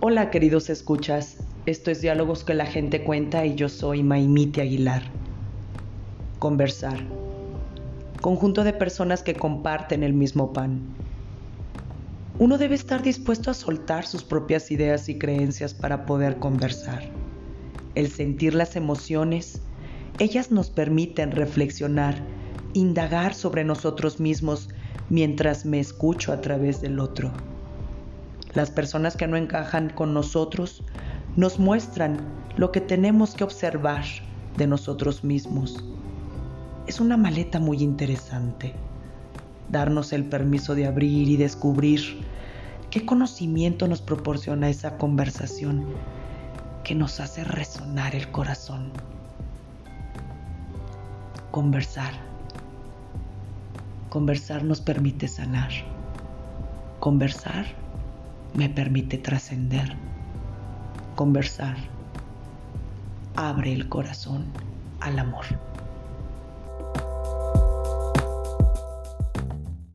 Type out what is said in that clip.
Hola queridos escuchas, esto es Diálogos que la gente cuenta y yo soy Maimite Aguilar. Conversar. Conjunto de personas que comparten el mismo pan. Uno debe estar dispuesto a soltar sus propias ideas y creencias para poder conversar. El sentir las emociones, ellas nos permiten reflexionar, indagar sobre nosotros mismos mientras me escucho a través del otro. Las personas que no encajan con nosotros nos muestran lo que tenemos que observar de nosotros mismos. Es una maleta muy interesante. Darnos el permiso de abrir y descubrir qué conocimiento nos proporciona esa conversación que nos hace resonar el corazón. Conversar. Conversar nos permite sanar. Conversar me permite trascender. Conversar abre el corazón al amor.